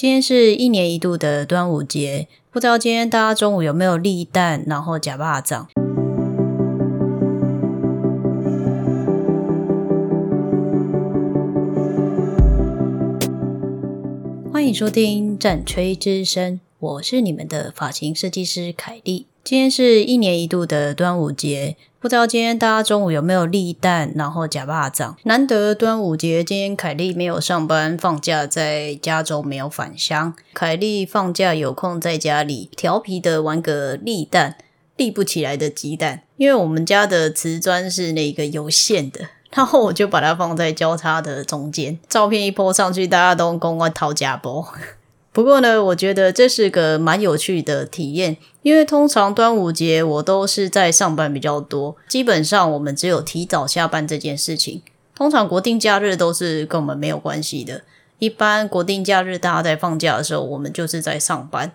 今天是一年一度的端午节，不知道今天大家中午有没有立蛋，然后夹巴掌？欢迎收听战吹之声，我是你们的发型设计师凯莉。今天是一年一度的端午节。不知道今天大家中午有没有立蛋，然后夹巴掌？难得端午节，今天凯莉没有上班，放假在加州没有返乡。凯莉放假有空在家里调皮的玩个立蛋，立不起来的鸡蛋。因为我们家的瓷砖是那个有线的，然后我就把它放在交叉的中间。照片一泼上去，大家都公关掏家包。不过呢，我觉得这是个蛮有趣的体验，因为通常端午节我都是在上班比较多，基本上我们只有提早下班这件事情。通常国定假日都是跟我们没有关系的，一般国定假日大家在放假的时候，我们就是在上班。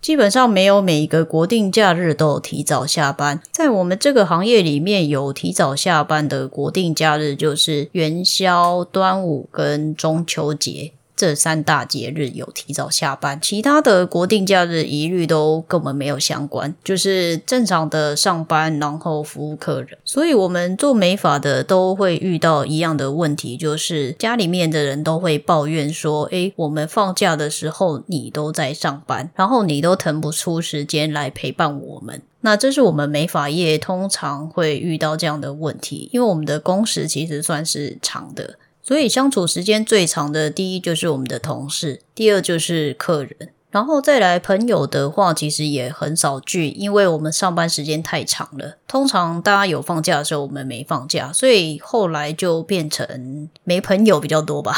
基本上没有每一个国定假日都有提早下班，在我们这个行业里面有提早下班的国定假日就是元宵、端午跟中秋节。这三大节日有提早下班，其他的国定假日一律都跟我们没有相关，就是正常的上班，然后服务客人。所以，我们做美发的都会遇到一样的问题，就是家里面的人都会抱怨说：“诶，我们放假的时候你都在上班，然后你都腾不出时间来陪伴我们。”那这是我们美发业通常会遇到这样的问题，因为我们的工时其实算是长的。所以相处时间最长的，第一就是我们的同事，第二就是客人，然后再来朋友的话，其实也很少聚，因为我们上班时间太长了。通常大家有放假的时候，我们没放假，所以后来就变成没朋友比较多吧。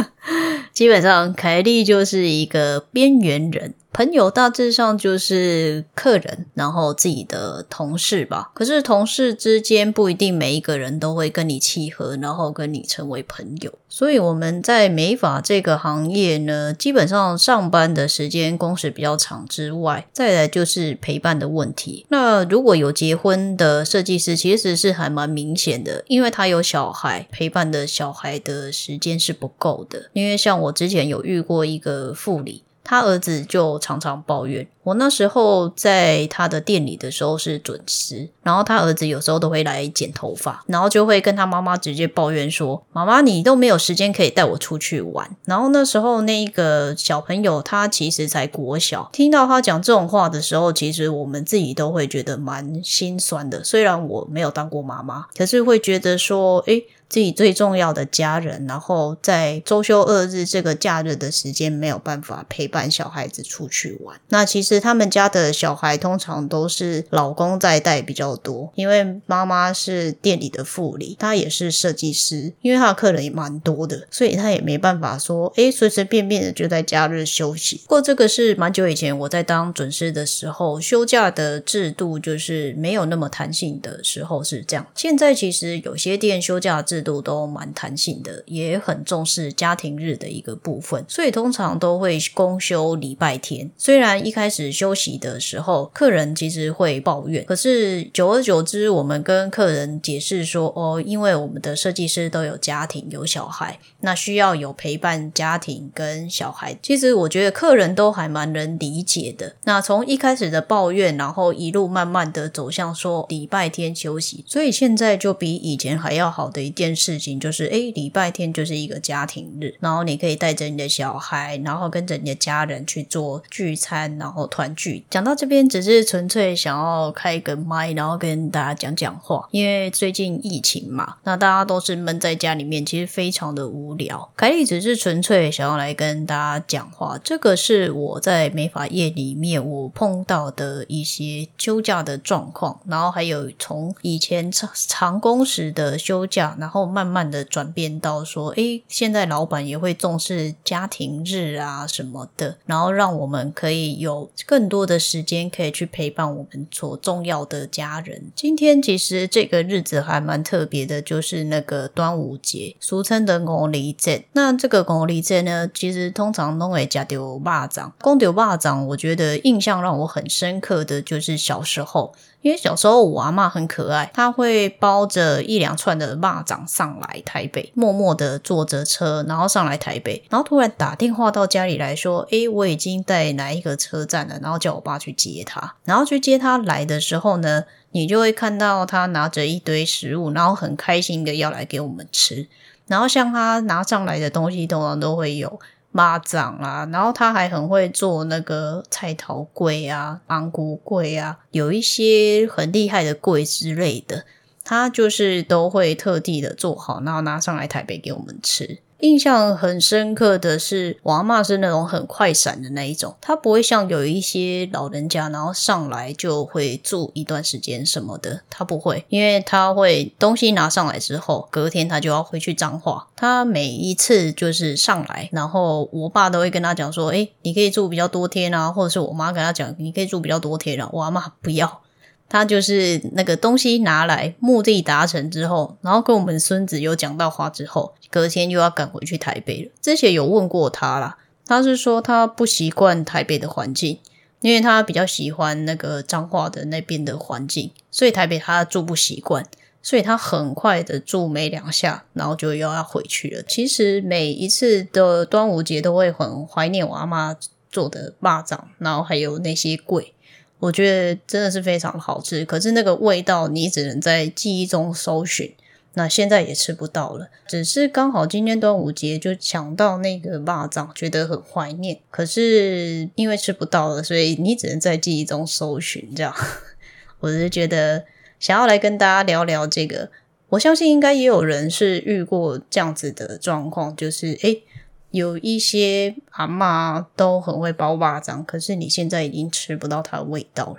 基本上，凯莉就是一个边缘人。朋友大致上就是客人，然后自己的同事吧。可是同事之间不一定每一个人都会跟你契合，然后跟你成为朋友。所以我们在美发这个行业呢，基本上上班的时间工时比较长之外，再来就是陪伴的问题。那如果有结婚的设计师，其实是还蛮明显的，因为他有小孩，陪伴的小孩的时间是不够的。因为像我之前有遇过一个妇理。他儿子就常常抱怨，我那时候在他的店里的时候是准时，然后他儿子有时候都会来剪头发，然后就会跟他妈妈直接抱怨说：“妈妈，你都没有时间可以带我出去玩。”然后那时候那个小朋友他其实才国小，听到他讲这种话的时候，其实我们自己都会觉得蛮心酸的。虽然我没有当过妈妈，可是会觉得说，诶。自己最重要的家人，然后在周休二日这个假日的时间没有办法陪伴小孩子出去玩。那其实他们家的小孩通常都是老公在带比较多，因为妈妈是店里的副理，她也是设计师，因为她的客人也蛮多的，所以她也没办法说，诶随随便便的就在假日休息。不过这个是蛮久以前我在当准师的时候，休假的制度就是没有那么弹性的时候是这样。现在其实有些店休假制。度都蛮弹性的，也很重视家庭日的一个部分，所以通常都会公休礼拜天。虽然一开始休息的时候，客人其实会抱怨，可是久而久之，我们跟客人解释说，哦，因为我们的设计师都有家庭有小孩，那需要有陪伴家庭跟小孩。其实我觉得客人都还蛮能理解的。那从一开始的抱怨，然后一路慢慢的走向说礼拜天休息，所以现在就比以前还要好的一件。事情就是，哎，礼拜天就是一个家庭日，然后你可以带着你的小孩，然后跟着你的家人去做聚餐，然后团聚。讲到这边，只是纯粹想要开一个麦，然后跟大家讲讲话。因为最近疫情嘛，那大家都是闷在家里面，其实非常的无聊。凯莉只是纯粹想要来跟大家讲话。这个是我在美发业里面我碰到的一些休假的状况，然后还有从以前长长工时的休假，然后。慢慢的转变到说，诶，现在老板也会重视家庭日啊什么的，然后让我们可以有更多的时间可以去陪伴我们所重要的家人。今天其实这个日子还蛮特别的，就是那个端午节，俗称的五离节。那这个五离节呢，其实通常都会加丢蚂蚱。公丢蚂蚱，我觉得印象让我很深刻的就是小时候，因为小时候我阿妈很可爱，她会包着一两串的蚂蚱。上来台北，默默的坐着车，然后上来台北，然后突然打电话到家里来说：“诶，我已经在哪一个车站了。”然后叫我爸去接他。然后去接他来的时候呢，你就会看到他拿着一堆食物，然后很开心的要来给我们吃。然后像他拿上来的东西，通常都会有。蚂蚱啊，然后他还很会做那个菜头柜啊、芒果柜啊，有一些很厉害的柜之类的，他就是都会特地的做好，然后拿上来台北给我们吃。印象很深刻的是，我阿妈是那种很快闪的那一种，她不会像有一些老人家，然后上来就会住一段时间什么的，她不会，因为她会东西拿上来之后，隔天她就要回去彰化。她每一次就是上来，然后我爸都会跟他讲说：“哎，你可以住比较多天啊。”或者是我妈跟他讲：“你可以住比较多天啊。”我阿妈不要。他就是那个东西拿来，目的达成之后，然后跟我们孙子有讲到话之后，隔天又要赶回去台北了。之前有问过他啦，他是说他不习惯台北的环境，因为他比较喜欢那个彰化的那边的环境，所以台北他住不习惯，所以他很快的住没两下，然后就又要回去了。其实每一次的端午节都会很怀念我阿妈做的蚂蚱，然后还有那些桂。我觉得真的是非常好吃，可是那个味道你只能在记忆中搜寻，那现在也吃不到了。只是刚好今天端午节就抢到那个蚂蚱，觉得很怀念。可是因为吃不到了，所以你只能在记忆中搜寻。这样，我是觉得想要来跟大家聊聊这个。我相信应该也有人是遇过这样子的状况，就是诶有一些阿妈都很会包蚂蚱，可是你现在已经吃不到它的味道了，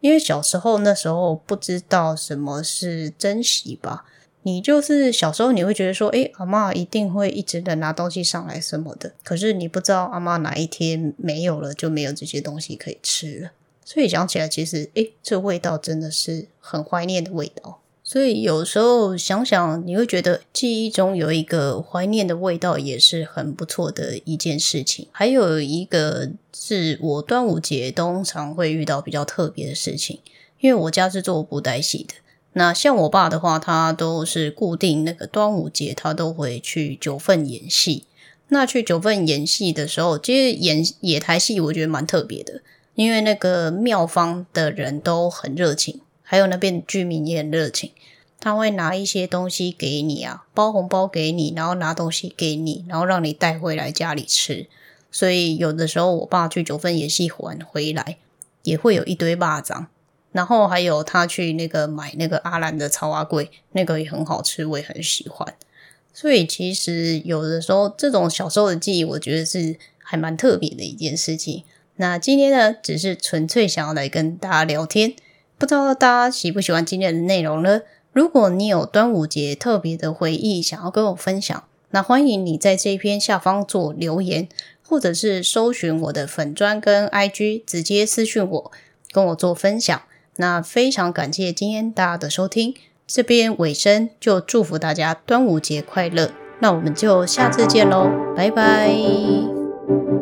因为小时候那时候不知道什么是珍惜吧。你就是小时候你会觉得说，诶，阿妈一定会一直的拿东西上来什么的，可是你不知道阿妈哪一天没有了，就没有这些东西可以吃了。所以讲起来，其实诶，这味道真的是很怀念的味道。所以有时候想想，你会觉得记忆中有一个怀念的味道，也是很不错的一件事情。还有一个是我端午节通常会遇到比较特别的事情，因为我家是做布袋戏的。那像我爸的话，他都是固定那个端午节，他都会去九份演戏。那去九份演戏的时候，其实演野台戏，我觉得蛮特别的，因为那个庙方的人都很热情。还有那边居民也很热情，他会拿一些东西给你啊，包红包给你，然后拿东西给你，然后让你带回来家里吃。所以有的时候我爸去九份演戏还回来，也会有一堆蚂蚱。然后还有他去那个买那个阿兰的草蛙桂，那个也很好吃，我也很喜欢。所以其实有的时候这种小时候的记忆，我觉得是还蛮特别的一件事情。那今天呢，只是纯粹想要来跟大家聊天。不知道大家喜不喜欢今天的内容呢？如果你有端午节特别的回忆想要跟我分享，那欢迎你在这篇下方做留言，或者是搜寻我的粉砖跟 IG，直接私讯我，跟我做分享。那非常感谢今天大家的收听，这边尾声就祝福大家端午节快乐。那我们就下次见喽，拜拜。